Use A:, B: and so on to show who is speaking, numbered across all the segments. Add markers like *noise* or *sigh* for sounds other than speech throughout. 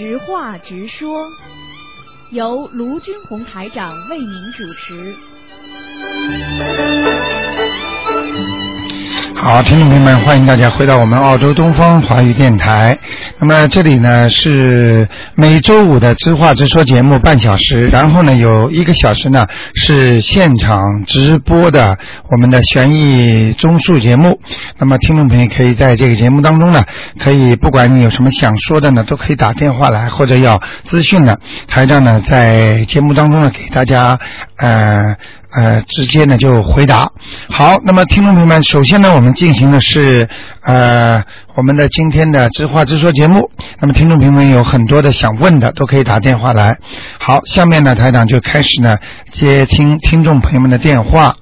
A: 直话直说，由卢军红台长为您主持。
B: 好，听众朋友们，欢迎大家回到我们澳洲东方华语电台。那么这里呢是每周五的知话直说节目半小时，然后呢有一个小时呢是现场直播的我们的悬疑综述节目。那么听众朋友可以在这个节目当中呢，可以不管你有什么想说的呢，都可以打电话来或者要资讯的，台长呢在节目当中呢给大家呃。呃，直接呢就回答。好，那么听众朋友们，首先呢，我们进行的是呃我们的今天的知话直说节目。那么听众朋友们有很多的想问的，都可以打电话来。好，下面呢台长就开始呢接听听众朋友们的电话。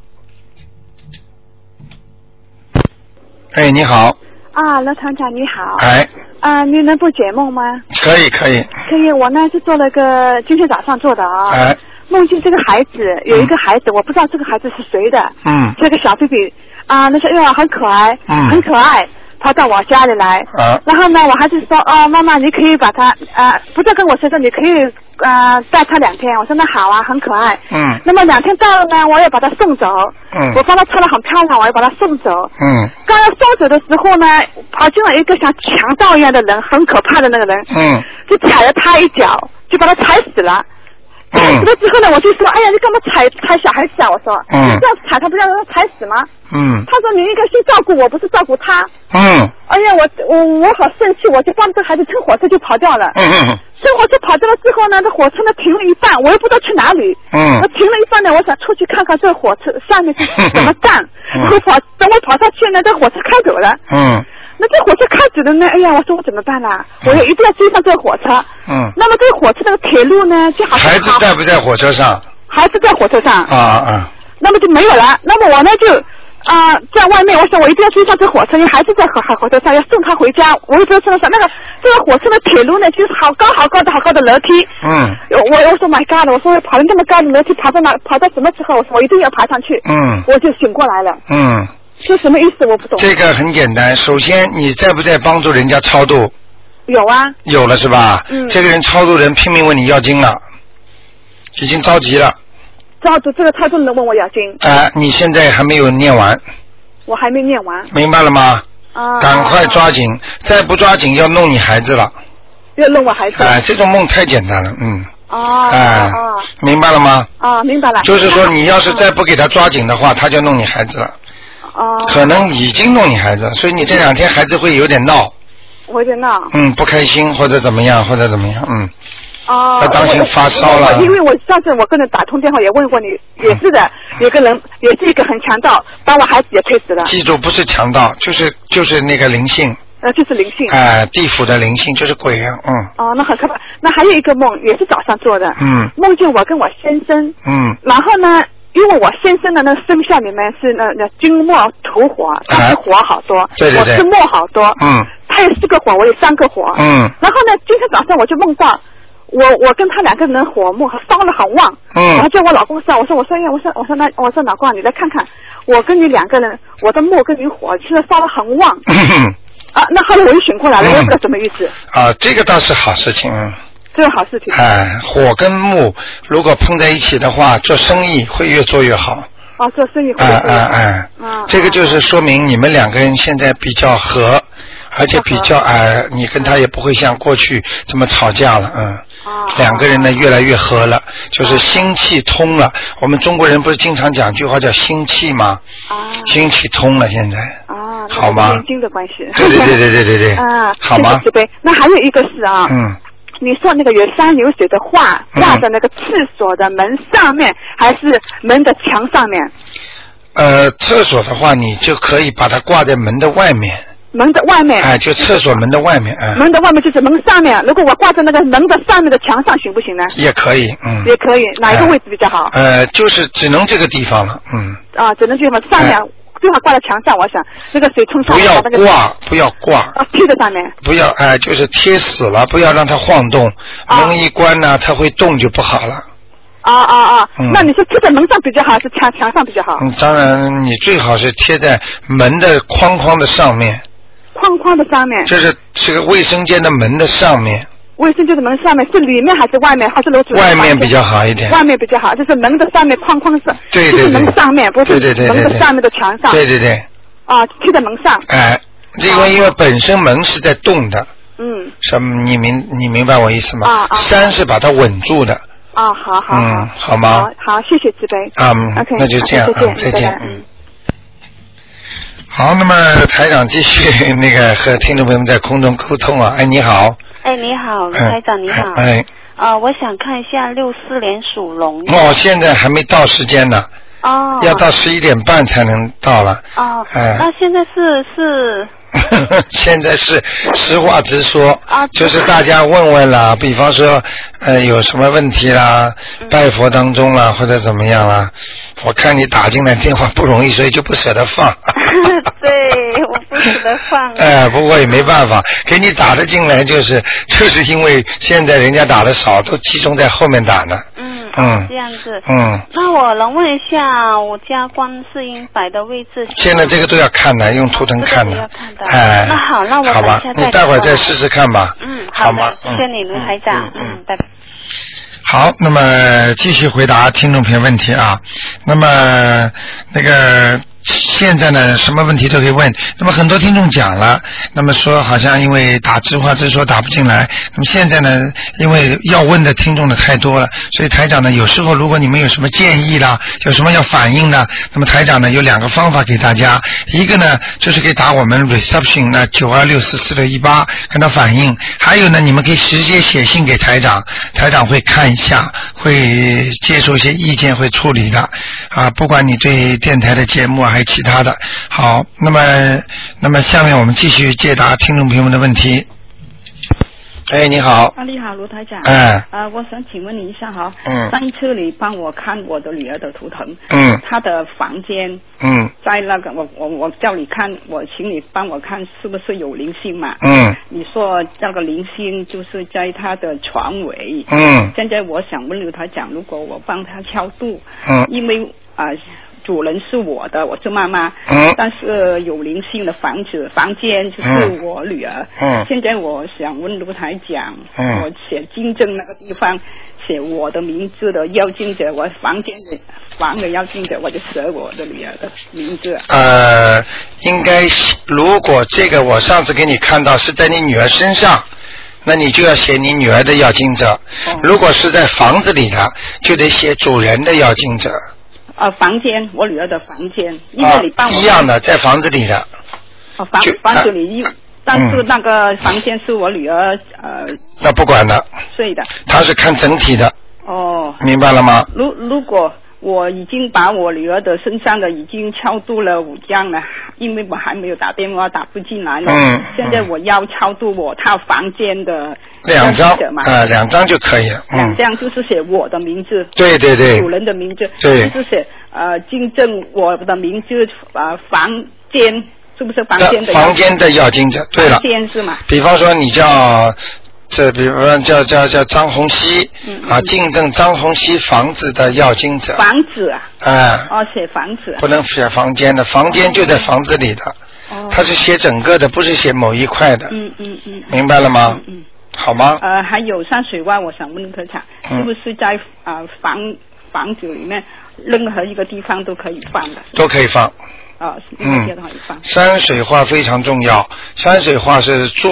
B: 哎，你好。
C: 啊，罗团长你好。
B: 哎。
C: 啊，你能不解梦吗？
B: 可以，可以。
C: 可以，我呢是做了个今天早上做的啊。
B: 哎。
C: 梦见这个孩子有一个孩子，我不知道这个孩子是谁的。
B: 嗯。
C: 这个小 baby 啊，那些哎呀很可爱，
B: 嗯
C: 很可爱，跑到我家里来。
B: 啊。
C: 然后呢，我还是说哦，妈妈你可以把他啊，不再跟我说说，你可以啊带他两天。我说那好啊，很可爱。
B: 嗯。
C: 那么两天到了呢，我要把他送走。
B: 嗯。
C: 我帮他穿的很漂亮，我要把他送走。
B: 嗯。
C: 刚要送走的时候呢，跑进来一个像强盗一样的人，很可怕的那个人。
B: 嗯。
C: 就踩了他一脚，就把他踩死了。踩死了之后呢，我就说，哎呀，你干嘛踩踩小孩子啊？我说，
B: 嗯
C: 你这样踩他不要让他踩死吗？
B: 嗯
C: 他说你应该先照顾我，不是照顾他。
B: 嗯
C: 哎呀，我我我好生气，我就帮这孩子乘火车就跑掉了。
B: 嗯嗯
C: 乘火车跑掉了之后呢，这火车呢停了一半，我又不知道去哪里。
B: 嗯
C: 我停了一半呢，我想出去看看这火车上面是 *laughs* 怎么站。
B: 嗯
C: 然后跑，等我跑上去呢，这火车开走了。
B: 嗯
C: 那这火车开走了呢，哎呀，我说我怎么办啦？我要一定要追上这个火车。
B: 嗯。
C: 那么这个火车那个铁路呢，就好像
B: 孩子在不在火车上？
C: 孩子在火车上。
B: 啊啊。
C: 那么就没有了。那么我呢就啊、在外面，我想我一定要追上这火车，因为孩子在火车上，要送他回家。我又不知道车上那个这个火车的铁路呢，就是好高好高的好高的楼梯。
B: 嗯
C: 我我说 My God，我说跑了那么高的楼梯，爬到哪跑到什么时候？我说我一定要爬上去。
B: 嗯
C: 我就醒过来了，
B: 嗯，
C: 这什么意思？我不懂。
B: 这个很简单。首先，你在不在帮助人家超度？
C: 有啊，
B: 有了是吧？
C: 嗯
B: 这个人超度人拼命问你要经了，已经着急了。
C: 照着这个他都能问我要经，
B: 哎、你现在还没有念完，
C: 我还没念完
B: 明白了吗？
C: 啊。
B: 赶快抓紧，再不抓紧要弄你孩子了。
C: 要弄我孩子。
B: 哎、这种梦太简单了，嗯，
C: 哦
B: 哎、
C: 哦
B: 明白了吗？
C: 啊，明白了。
B: 就是说，你要是再不给他抓紧的话，他就弄你孩子了，
C: 哦，
B: 可能已经弄你孩子，所以你这两天孩子会有点闹，
C: 我在闹。
B: 嗯，不开心或者怎么样，或者怎么样，嗯，
C: 哦。
B: 他当心发烧了。
C: 因为我上次我跟人打通电话也问过你，也是的，有个人也是一个很强盗，把我孩子也推死了，
B: 记住不是强盗，就是就是那个灵性，
C: 呃，就是灵性。
B: 哎、地府的灵性就是鬼啊，嗯。
C: 哦，那很可怕。那还有一个梦，也是早上做的，
B: 嗯。
C: 梦见我跟我先生，
B: 嗯。
C: 然后呢，因为我先生的那个生肖里面是那那金木土火，他是火好多，
B: 啊对对对。
C: 我是木好多，
B: 嗯。
C: 他有四个火，我有三个火，
B: 嗯。
C: 然后呢，今天早上我就梦到。我我跟他两个人火木烧得很旺，
B: 嗯。
C: 然后叫我老公说，我说我说哎呀，我说我说那我说老公啊你来看看，我跟你两个人，我的木跟你火现在烧得很旺。*laughs* *laughs* 啊，那后来我又醒过来了，
B: 嗯。
C: 我也不知道什么意思，
B: 啊，这个倒是好事情，嗯。
C: 这是好事情。
B: 哎，火跟木如果碰在一起的话，做生意会越做越好。
C: 哦，做生意会
B: 哎哎哎
C: 嗯，
B: 这个就是说明你们两个人现在比较和，而且比较哎，你跟他也不会像过去这么吵架了，嗯。
C: 哦
B: 两个人呢越来越和了，就是心气通了。我们中国人不是经常讲句话叫心气吗？
C: 啊
B: 心气通了，现在。
C: 啊，
B: 好吗
C: 是念经的关系。
B: 对对对对对对对 *laughs*
C: 啊，
B: 好吗
C: 慈悲。那还有一个是啊，
B: 嗯，
C: 你说那个有山有水的画
B: 嗯
C: 挂在那个厕所的门上面，还是门的墙上面？
B: 呃，厕所的话，你就可以把它挂在门的外面，
C: 门的外面。
B: 哎，就厕所门的外面，哎，
C: 门的外面就是门上面，如果我挂在那个门的上面的墙上行不行呢？
B: 也可以，嗯。
C: 也可以，哪一个位置比较好？
B: 呃，就是只能这个地方了，嗯，
C: 啊，只能这么上面
B: 哎
C: 最好挂在墙上，我想那个水冲上来，
B: 不要挂，不要挂，
C: 啊贴在上面。
B: 不要哎、就是贴死了，不要让它晃动，
C: 啊
B: 门一关呢，它会动就不好了。
C: 啊啊啊！
B: 嗯
C: 那你是贴在门上比较好，还是墙墙上比较好？
B: 嗯，当然你最好是贴在门的框框的上面，
C: 框框的上面。
B: 就是这个卫生间的门的上面。
C: 卫生就是门上面，是里面还是外面？还是楼主
B: 外面比较好一点。
C: 外面比较好，就是门的上面框框是，
B: 对对对
C: 就是门上面，不是
B: 对对对
C: 门的上面的墙上。
B: 对对对，
C: 啊，贴在门上。
B: 哎，因为因为本身门是在动的，
C: 嗯，
B: 什么你明你明白我意思吗？
C: 啊啊
B: 山是把它稳住的
C: 啊，好好
B: 嗯
C: 好，
B: 好吗
C: 好，好，谢谢慈悲。
B: 啊，嗯
C: OK，
B: 那就这样再见，
C: 拜拜
B: 嗯。好，那么台长继续那个和听众朋友们在空中沟通啊。*laughs* 哎，你好，
D: 哎，你好，台长，你好。
B: 哎，
D: 啊、我想看一下六四年属龙的。
B: 哦，现在还没到时间呢，
D: 哦。
B: 要到十一点半才能到了。
D: 哦。
B: 哎
D: 那现在是是 *laughs*
B: 现在是实话直说，
D: 啊
B: 就是大家问问啦，比方说呃有什么问题啦，
D: 嗯
B: 拜佛当中啦，或者怎么样啦，我看你打进来电话不容易，所以就不舍得放。*laughs*
D: 对，我不舍得放。*laughs*
B: 哎，不过也没办法，给你打的进来就是就是因为现在人家打的少，都集中在后面打呢。
D: 嗯，
B: 嗯
D: 哦这样子。
B: 嗯，
D: 那我能问一下我家观世音摆的位置？
B: 现在这个都要看的，用图腾看的
D: 这个要看。的
B: 哎，
D: 那好那我
B: 好吧你待会儿再试试看吧。
D: 嗯，
B: 好吗
D: 的？谢谢你，卢台长。
B: 嗯嗯
D: 嗯，拜拜。
B: 好，那么继续回答听众朋友问题啊。那么那个现在呢，什么问题都可以问。那么很多听众讲了，那么说好像因为打直话直说打不进来。那么现在呢，因为要问的听众呢太多了，所以台长呢有时候如果你们有什么建议啦，有什么要反映的，那么台长呢有两个方法给大家，一个呢就是可以打我们 reception 呢九二六四四六一八跟他反映，还有呢你们可以直接写信给台长，台长会看一下，会接受一些意见，会处理的啊，不管你对电台的节目啊还有其他的。好，那么那么下面我们继续解答听众朋友们的问题。哎，你好，
E: 啊，你好，卢台长。
B: 哎
E: 啊，我想请问你一下哈。
B: 嗯
E: 上一次你帮我看我的女儿的图腾，
B: 嗯
E: 她的房间
B: 嗯
E: 在那个，我我我叫你看，我请你帮我看是不是有灵性嘛？
B: 嗯
E: 你说那个灵性就是在她的床尾。
B: 嗯
E: 现在我想问卢台长，如果我帮她超度，
B: 嗯
E: 因为啊、主人是我的，我是妈妈，
B: 嗯
E: 但是有灵性的房子房间就是我女儿。
B: 嗯
E: 现在我想问卢台讲，
B: 嗯
E: 我写金正那个地方写我的名字的要经者，我房间的房的要经者，我就写我的女儿的名字。
B: 呃，应该是如果这个我上次给你看到是在你女儿身上。那你就要写你女儿的要经者，
E: 哦
B: 如果是在房子里的，就得写主人的要经者。
E: 呃，房间，我女儿的房间，因
B: 啊
E: 为你帮我、
B: 一样的，在房子里的。
E: 哦房房子里一，但是
B: 嗯
E: 那个房间是我女儿呃
B: 那不管的，
E: 睡的。
B: 他是看整体的，
E: 哦，
B: 明白了吗？
E: 如如果我已经把我女儿的身上的已经超度了五张了，因为我还没有打电话打不进来呢。
B: 嗯
E: 现在我要超度我套房间的
B: 两张
E: 嘛，
B: 呃，两张就可以了。嗯，
E: 两张就是写我的名字，
B: 对对对
E: 主人的名字，
B: 对
E: 就是写呃金正我的名字呃房间是不是房间的
B: 那房间的要经者，对了
E: 房，间是吗？
B: 比方说你叫这，比方说叫叫叫张红熙
E: 嗯
B: 啊，竞争张红熙房子的要经者，
E: 房子啊，
B: 哎，
E: 哦写房子，
B: 不能写房间的，房间就在房子里的，
E: 哦，
B: 他是写整个的，不是写某一块的，
E: 嗯嗯嗯，
B: 明白了吗
E: 嗯？嗯。
B: 好吗？
E: 呃，还有山水湾，我想问科长，
B: 嗯
E: 是不是在啊、呃房房子里面任何一个地方都可以放的？
B: 都可以放。
E: 啊，
B: 嗯。山水画非常重要，山水画是做，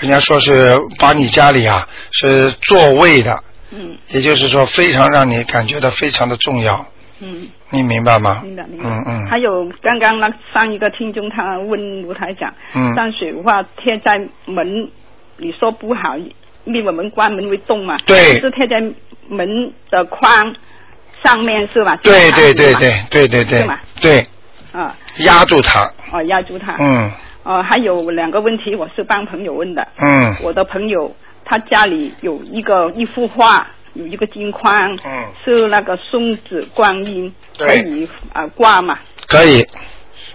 B: 人家说是把你家里啊是座位的，
E: 嗯
B: 也就是说非常让你感觉到非常的重要，
E: 嗯，
B: 你明白吗？
E: 明白明白。
B: 嗯嗯。
E: 还有刚刚那上一个听众他问卢台长，
B: 嗯
E: 山水画贴在门，你说不好，因为我们关门会动嘛。
B: 对
E: 是贴在门的框上面是吧？
B: 对对对对对对对
E: 是吗
B: 对，
E: 啊，
B: 压住他。
E: 哦，压住他。
B: 嗯
E: 呃，还有两个问题，我是帮朋友问的。
B: 嗯
E: 我的朋友他家里有一个一幅画，有一个金框，
B: 嗯，
E: 是那个松子观音，可以啊、呃挂嘛？
B: 可以，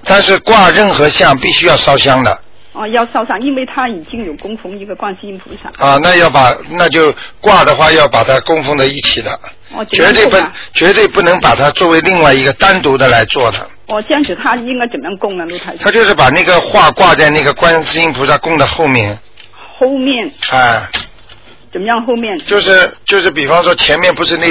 B: 但是挂任何像必须要烧香的
E: 哦，要烧上，因为他已经有供奉一个观世音菩萨。
B: 啊，那要把那就挂的话要把它供奉在一起的，
E: 哦，
B: 绝对不？绝对不能把它作为另外一个单独的来做的。
E: 哦，这样子他应该怎么样供呢？卢台长
B: 他就是把那个画挂在那个观世音菩萨供的后面，
E: 后面
B: 啊，
E: 怎么样？后面
B: 就是就是，比方说前面不是那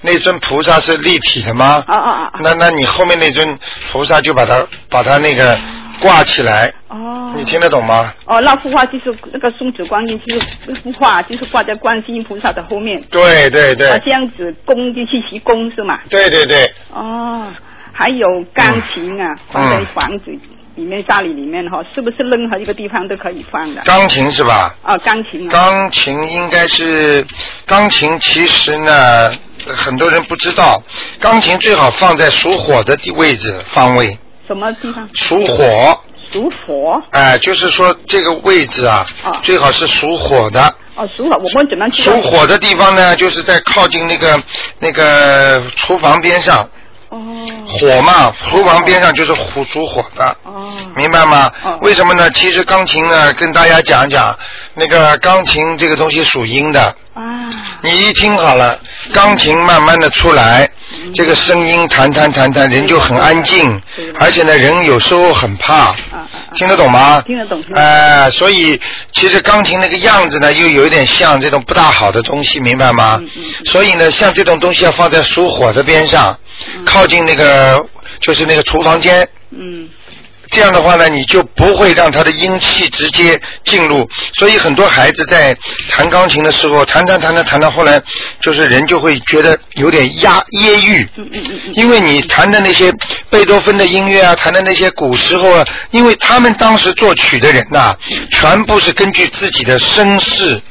B: 那尊菩萨是立体的吗？
E: 啊啊啊啊！
B: 那那你后面那尊菩萨就把它把它那个挂起来，
E: 哦，
B: 你听得懂吗？
E: 哦，那幅画就是那个松子观音，就是那幅画就是挂在观世音菩萨的后面，
B: 对对
E: 啊，
B: 对
E: 这样子供进去习供是吗？
B: 对对对，
E: 哦，还有钢琴啊，
B: 嗯
E: 放在房子里面、家里里面哈，是不是任何一个地方都可以放的？
B: 钢琴是吧？
E: 啊，钢琴啊，
B: 钢琴应该是钢琴，其实呢，很多人不知道，钢琴最好放在属火的地位置方位，
E: 什么地方？
B: 属火，
E: 属火。
B: 哎、就是说这个位置啊，
E: 啊
B: 最好是属火的。
E: 哦，属火，我们怎么知道？
B: 属火的地方呢，就是在靠近那个那个厨房边上，
E: 哦
B: 火嘛，厨房边上就是火属火的。
E: 哦
B: 明白吗？
E: 哦
B: 为什么呢？其实钢琴呢，跟大家讲讲，那个钢琴这个东西属阴的。
E: 啊
B: 你一听好了，钢琴慢慢的出来，这个声音弹弹弹弹，人就很安静，而且呢，人有时候很怕！听得懂吗？
E: 听得懂
B: 哎、所以其实钢琴那个样子呢，又有一点像这种不大好的东西，明白吗？
E: 嗯嗯嗯
B: 所以呢，像这种东西要放在属火的边上，靠近那个就是那个厨房间。
E: 嗯
B: 这样的话呢，你就不会让他的阴气直接进入。所以很多孩子在弹钢琴的时候，弹弹弹弹弹到后来，就是人就会觉得有点压揶揄。
E: 嗯嗯嗯嗯
B: 因为你弹的那些贝多芬的音乐啊，弹的那些古时候啊，因为他们当时作曲的人呐、全部是根据自己的身世，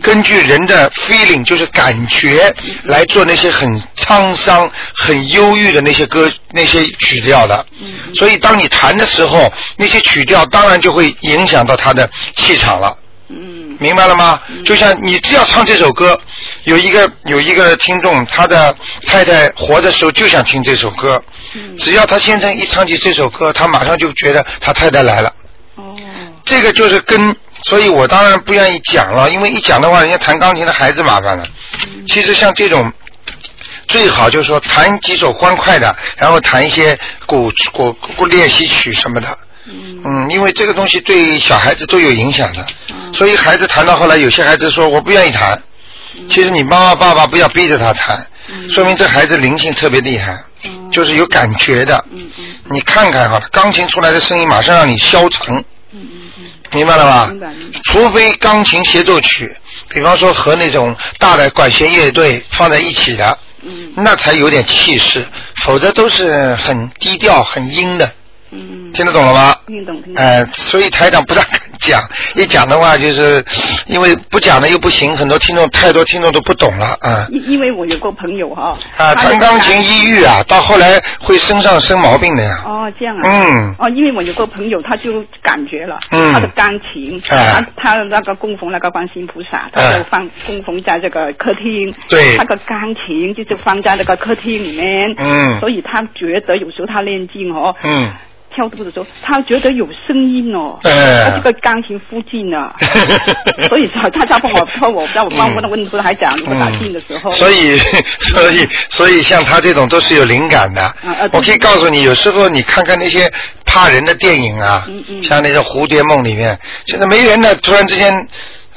B: 根据人的 feeling，就是感觉来做那些很沧桑、很忧郁的那些歌、那些曲调的。所以当你弹的时候，那些曲调当然就会影响到他的气场了。
E: 嗯
B: 明白了吗？就像你只要唱这首歌，有一个有一个听众，他的太太活的时候就想听这首歌，
E: 嗯
B: 只要他先生一唱起这首歌，他马上就觉得他太太来了。
E: 哦
B: 这个就是跟，所以我当然不愿意讲了，因为一讲的话，人家弹钢琴的孩子麻烦了。
E: 嗯
B: 其实像这种。最好就是说弹几首欢快的，然后弹一些古古古练习曲什么的。
E: 嗯
B: 嗯，因为这个东西对小孩子都有影响的，
E: 嗯
B: 所以孩子谈到后来，有些孩子说我不愿意弹。其实你妈妈爸爸不要逼着他弹，说明这孩子灵性特别厉害，
E: 嗯
B: 就是有感觉的。你看看哈，钢琴出来的声音马上让你消沉，明白了吧？
E: 明白明白。
B: 除非钢琴协奏曲，比方说和那种大的管弦乐队放在一起的，
E: 嗯
B: 那才有点气势，否则都是很低调、很阴的。
E: 嗯，
B: 听得懂了吗？
E: 听懂听懂。
B: 呃，所以台长不大敢讲，*laughs* 一讲的话就是因为不讲的又不行，很多听众太多听众都不懂了啊
E: 因因为我有个朋友哈，
B: 啊！
E: 他
B: 弹钢琴抑郁啊，到后来会身上生毛病的呀。
E: 哦，这样啊。
B: 嗯
E: 哦，因为我有个朋友，他就感觉了，
B: 嗯
E: 他的钢琴，
B: 哎
E: 他他的那个供奉那个观世音菩萨，他
B: 哎
E: 就放供奉在这个客厅，
B: 对
E: 他的钢琴就是放在那个客厅里面，
B: 嗯
E: 所以他觉得有时候他练经哦，
B: 嗯，
E: 跳动的时候，他觉得有声音哦，
B: 哎
E: 在这个钢琴附近呢，*laughs* 所以他他他帮我帮我让我帮我问问他还讲，如果打听的时候，
B: 嗯所以所以所以像他这种都是有灵感的。我可以告诉你，有时候你看看那些怕人的电影啊，
E: 嗯嗯
B: 像那些《蝴蝶梦》里面，现在没人了，突然之间。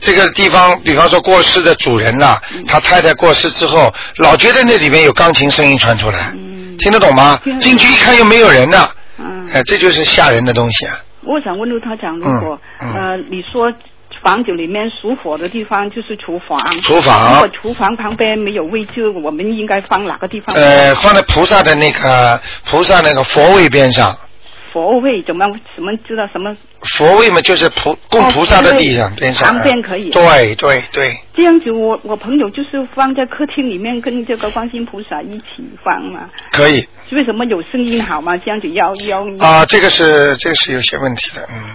B: 这个地方，比方说过世的主人呐、
E: 嗯
B: 他太太过世之后，老觉得那里面有钢琴声音传出来，
E: 嗯
B: 听得懂吗进去一看又没有人呢，
E: 嗯，
B: 哎，这就是吓人的东西啊！
E: 我想问陆他讲，如果、
B: 嗯嗯。
E: 呃，你说房子里面属火的地方就是厨房，
B: 厨房。
E: 如果厨房旁边没有位置，我们应该放哪个地方？
B: 呃，放在菩萨的那个菩萨那个佛位边上，
E: 佛位怎么怎么知道什么？
B: 佛位嘛就是菩供
E: 哦
B: 菩萨的地上边上，
E: 旁边可以
B: 对对对，
E: 这样子我，我朋友就是放在客厅里面跟这个观世音菩萨一起放嘛。
B: 可以
E: 为什么有声音好吗？这样子要要
B: 啊，这个是这个是有些问题的，嗯，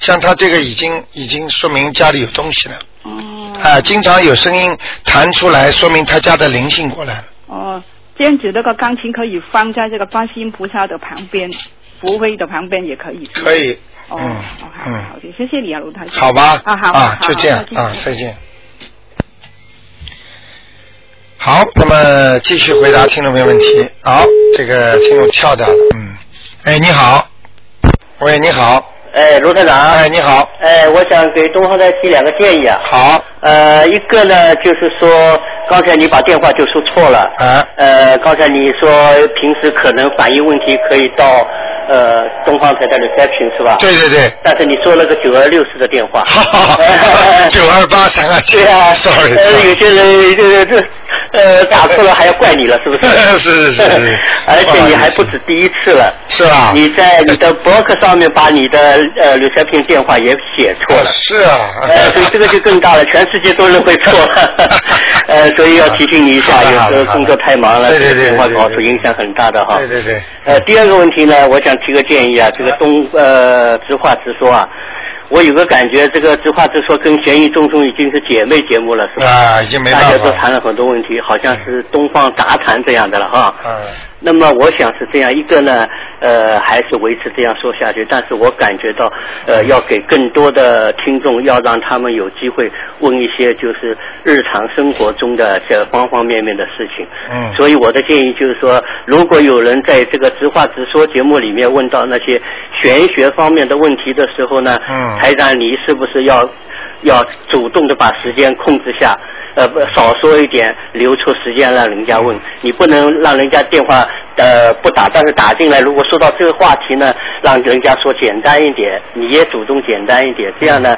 B: 像他这个已经已经说明家里有东西了，
E: 哦
B: 啊，经常有声音弹出来，说明他家的灵性过来了。
E: 哦，这样子那个钢琴可以放在这个观世音菩萨的旁边，佛位的旁边也可以。
B: 可。以，
E: 哦，
B: 嗯
E: 哦好
B: 嗯
E: 好，的，谢谢你啊，卢台长。
B: 好吧，
E: 啊好
B: 啊，就这样啊，再见。好，那么继续回答听众朋友问题。好，这个听众跳掉了，嗯，哎，你好，喂，你好，
F: 哎，卢台长。
B: 哎，你好，
F: 哎，我我想给东方台提两个建议啊。
B: 好。
F: 呃，一个呢，就是说，刚才你把电话就说错了。
B: 啊。
F: 呃，刚才你说平时可能反映问题可以到呃东方台的 reception 是吧？
B: 对对对。
F: 但是你说了个九二六四的电话。
B: 九二八三二七。*laughs*
F: 对啊。
B: Sorry。
F: 呃，有些人这这呃打错了还要怪你了，是不是？
B: 是是是是。*laughs*
F: 而且你还不止第一次了。
B: 是吧？
F: 你在你的博客上面把你的呃 reception 电话也写错了。*laughs*
B: 是啊。
F: 呃，所以这个就更大了，*laughs* 全世界都认为错了。呃，所以要提醒你一下，有时候工作太忙了，
B: 对对对
F: 电话搞出影响很大的哈。
B: 对对对。
F: 呃，第二个问题呢，我想提个建议啊，这个东呃直话直说啊。我有个感觉，这个直话直说跟悬疑众生已经是姐妹节目了，是吧？
B: 啊，已经没办法。
F: 大家都谈了很多问题，好像是东方杂谈这样的了哈。
B: 嗯。
F: 那么我想是这样，一个呢，呃，还是维持这样说下去，但是我感觉到，呃，要给更多的听众，要让他们有机会问一些就是日常生活中的这方方面面的事情。
B: 嗯。
F: 所以我的建议就是说，如果有人在这个直话直说节目里面问到那些玄学方面的问题的时候呢，
B: 嗯，
F: 台长你是不是要要主动的把时间控制下？呃，不少说一点，留出时间让人家问。你不能让人家电话呃不打，但是打进来，如果说到这个话题呢，让人家说简单一点，你也主动简单一点，这样呢，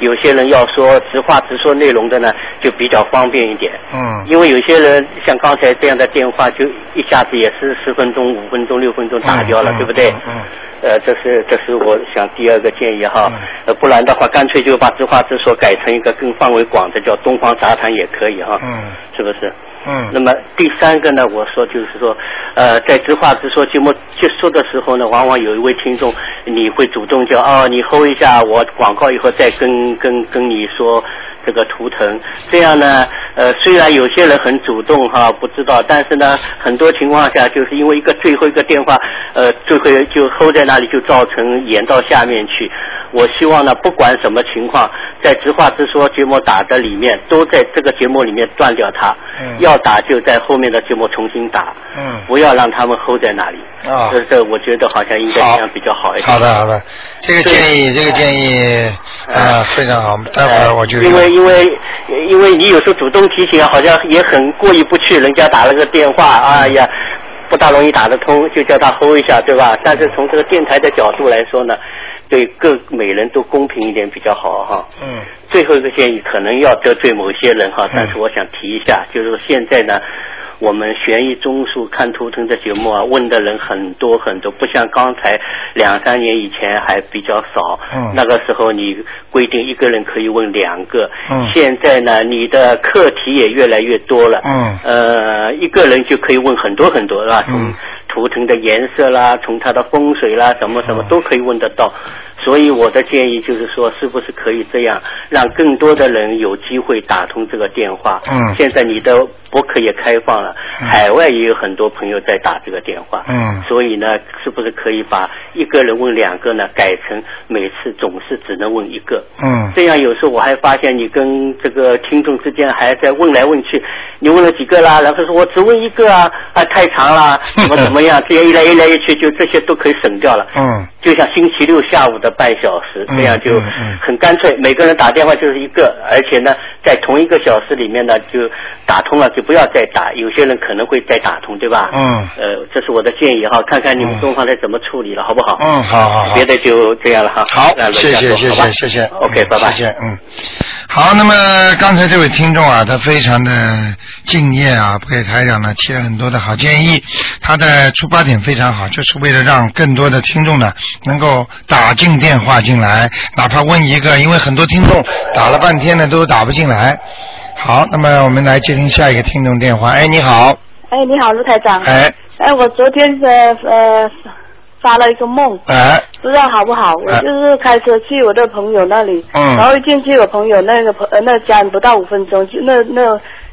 F: 有些人要说直话直说内容的呢，就比较方便一点。
B: 嗯。
F: 因为有些人像刚才这样的电话，就一下子也是十分钟、五分钟、六分钟打掉了，
B: 嗯、
F: 对不对？
B: 嗯。
F: 呃，这是这是我想第二个建议哈，
B: 嗯、
F: 呃，不然的话，干脆就把直话直说改成一个更范围广的，叫东方杂谈也可以哈，
B: 嗯，
F: 是不是？
B: 嗯。
F: 那么第三个呢，我说就是说，呃，在直话直说节目结束的时候呢，往往有一位听众，你会主动叫哦，你 hold 一下，我广告以后再跟跟跟你说。这个图腾，这样呢，呃，虽然有些人很主动哈，不知道，但是呢，很多情况下就是因为一个最后一个电话，呃，最后就 hold 在那里，就造成延到下面去。我希望呢，不管什么情况，在直话直说节目打的里面，都在这个节目里面断掉它。
B: 嗯。
F: 要打就在后面的节目重新打。
B: 嗯。
F: 不要让他们 hold 在那里。
B: 啊。
F: 这这，我觉得好像应该这样比较好一点。
B: 好的好的，这个建议这个建议啊非常好，待会儿我就。
F: 因为因为因为你有时候主动提醒，好像也很过意不去，人家打了个电话，哎呀。不大容易打得通，就叫他 hold 一下，对吧？但是从这个电台的角度来说呢，对各每人都公平一点比较好哈。
B: 嗯。
F: 最后一个建议可能要得罪某些人哈，但是我想提一下，就是说现在呢，我们悬疑综述看图腾的节目啊，问的人很多很多，不像刚才两三年以前还比较少。
B: 嗯。
F: 那个时候你规定一个人可以问两个。
B: 嗯。
F: 现在呢，你的课题也越来越多了。
B: 嗯。
F: 呃，一个人就可以问很多很多，是吧？从图腾的颜色啦，从它的风水啦，什么什么都可以问得到。所以我的建议就是说，是不是可以这样，让更多的人有机会打通这个电话？
B: 嗯。
F: 现在你的博客也开放了，海外也有很多朋友在打这个电话。
B: 嗯。
F: 所以呢，是不是可以把一个人问两个呢，改成每次总是只能问一个？
B: 嗯。
F: 这样有时候我还发现你跟这个听众之间还在问来问去，你问了几个啦？然后说我只问一个啊，啊太长啦，怎么怎么样？*laughs* 这样一来一来一去，就这些都可以省掉了。
B: 嗯。
F: 就像星期六下午的半小时，这样就很干脆，每个人打电话就是一个，而且呢，在同一个小时里面呢，就打通了就不要再打，有些人可能会再打通，对吧？
B: 嗯。
F: 呃，这是我的建议哈，看看你们东方台怎么处理了，好不好？
B: 嗯，好好好。
F: 别的就这样了哈。
B: 好，谢谢谢谢谢谢。
F: OK，拜拜。
B: 谢谢，嗯。好，那么刚才这位听众啊，他非常的敬业啊，给台长呢提了很多的好建议。他的出发点非常好，就是为了让更多的听众呢能够打进电话进来，哪怕问一个，因为很多听众打了半天呢都打不进来。好，那么我们来接听下一个听众电话。哎，你好。
G: 哎，你好，卢台长。
B: 哎。
G: 哎，我昨天呃呃发了一个梦。
B: 哎。
G: 不知道好不好？我就是开车去我的朋友那里，
B: 嗯，
G: 然后一进去我朋友那个朋呃那家不到五分钟，就那那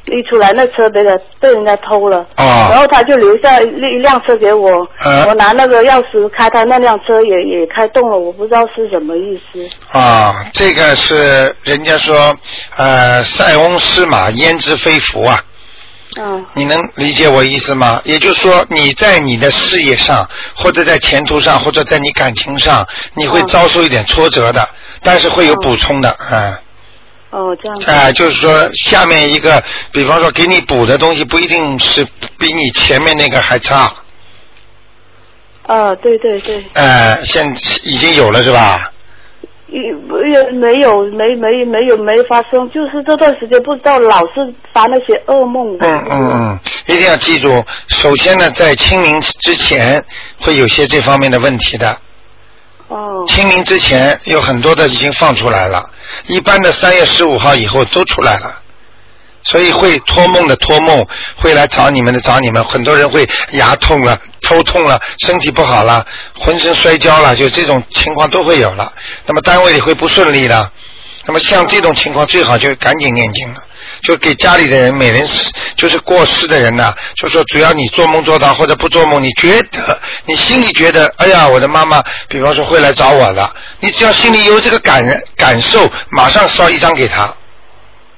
G: 一出来那车被人被人家偷了，
B: 哦，
G: 然后他就留下一一辆车给我，
B: 嗯
G: 我拿那个钥匙开他那辆车也也开动了，我不知道是什么意思。
B: 啊，这个是人家说呃塞翁失马焉知非福啊。
G: 嗯
B: 你能理解我意思吗？也就是说，你在你的事业上，或者在前途上，或者在你感情上，你会
G: 嗯
B: 遭受一点挫折的，但是会有补充的，嗯。
G: 哦，这样子。
B: 哎、就是说下面一个，比方说给你补的东西，不一定是比你前面那个还差。
G: 啊，对对对，
B: 呃，现已经有了是吧？
G: 也也没有没没没有没发生，就是这段时间不知道老是发那些噩梦。
B: 嗯嗯嗯，一定要记住，首先呢，在清明之前会有些这方面的问题的。
G: 哦
B: 清明之前有很多的已经放出来了，一般的三月十五号以后都出来了。所以会托梦的托梦，会来找你们的找你们，很多人会牙痛了、头痛了、身体不好了、浑身摔跤了，就这种情况都会有了。那么单位里会不顺利的，那么像这种情况最好就赶紧念经了，就给家里的人每人就是过世的人呐、就说只要你做梦做到或者不做梦，你觉得你心里觉得，哎呀，我的妈妈，比方说会来找我的，你只要心里有这个感感受，马上烧一张给他，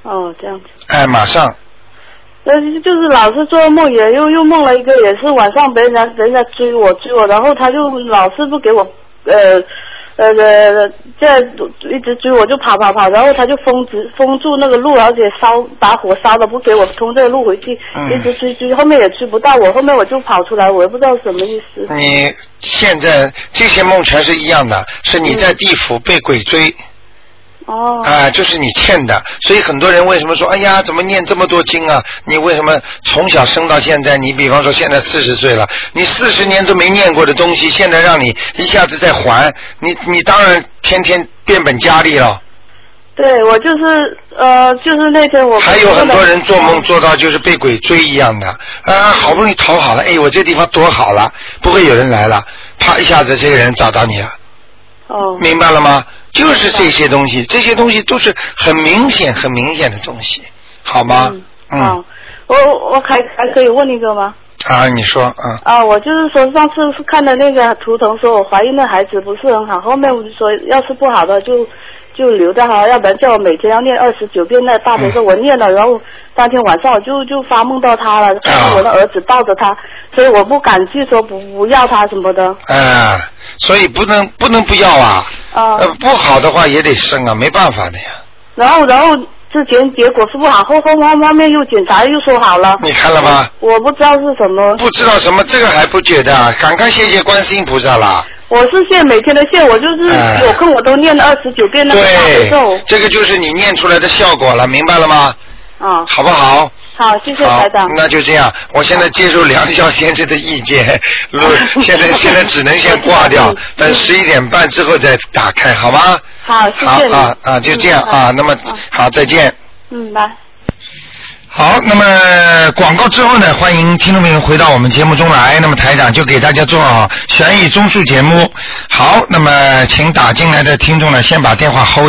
G: 哦，这样子。
B: 哎，马上。
G: 呃，就是老是做梦，也又又梦了一个，也是晚上别人家人家追我追我，然后他就老是不给我呃呃呃这样一直追我就跑跑跑，然后他就封住封住那个路，而且烧把火烧了不给我通这个路回去，
B: 嗯
G: 一直追追，后面也追不到我，后面我就跑出来，我也不知道什么意思。
B: 你现在这些梦全是一样的，是你在地府被鬼追。
G: 哦。
B: 啊、就是你欠的，所以很多人为什么说，哎呀，怎么念这么多经啊？你为什么从小生到现在？你比方说现在四十岁了，你四十年都没念过的东西，现在让你一下子再还，你你当然天天变本加厉了。
G: 对，我就是呃，就是那天我
B: 还有很多人做梦做到就是被鬼追一样的，啊，好不容易逃好了，哎，我这地方躲好了，不会有人来了，啪一下子这个人找到你了。
G: 哦。
B: 明白了吗？就是这些东西，这些东西都是很明显、很明显的东西，好吗？嗯。
G: 好，我我还还可以问一个吗？
B: 啊，你说啊，
G: 啊，我就是说上次是看的那个图腾，说我怀孕的孩子不是很好，后面我就说要是不好的就就留着哈，要不然叫我每天要念二十九遍那大悲咒，我念了，然后当天晚上我就就发梦到他了，看到我的儿子抱着他，所以我不敢去说不不要他什么的。
B: 嗯，所以不能不能不要啊，
G: 啊、
B: 呃，不好的话也得生啊，没办法的呀。
G: 然后然后之前结果是不好，后后后后面又检查又说好了。
B: 你看了吗？
G: 我不知道是什么。
B: 不知道什么，这个还不觉得啊？赶快谢谢观世音菩萨啦！
G: 我是现每天的现，我就是
B: 哎
G: 有空我都念了二十九遍那个大悲咒，。
B: 这个就是你念出来的效果了，明白了吗？
G: 啊，
B: 好不好？
G: 好，谢谢台长。，
B: 那就这样。我现在接受梁晓先生的意见，*laughs* 如现在现在只能先挂掉，*laughs* 等十一点半之后再打开，好吗？
G: 好，谢谢。
B: 好啊啊，就这样啊。那么好，再见。
G: 嗯，来。
B: 好，那么广告之后呢，欢迎听众朋友回到我们节目中来。那么台长就给大家做悬疑综述节目。好，那么请打进来的听众呢，先把电话 hold。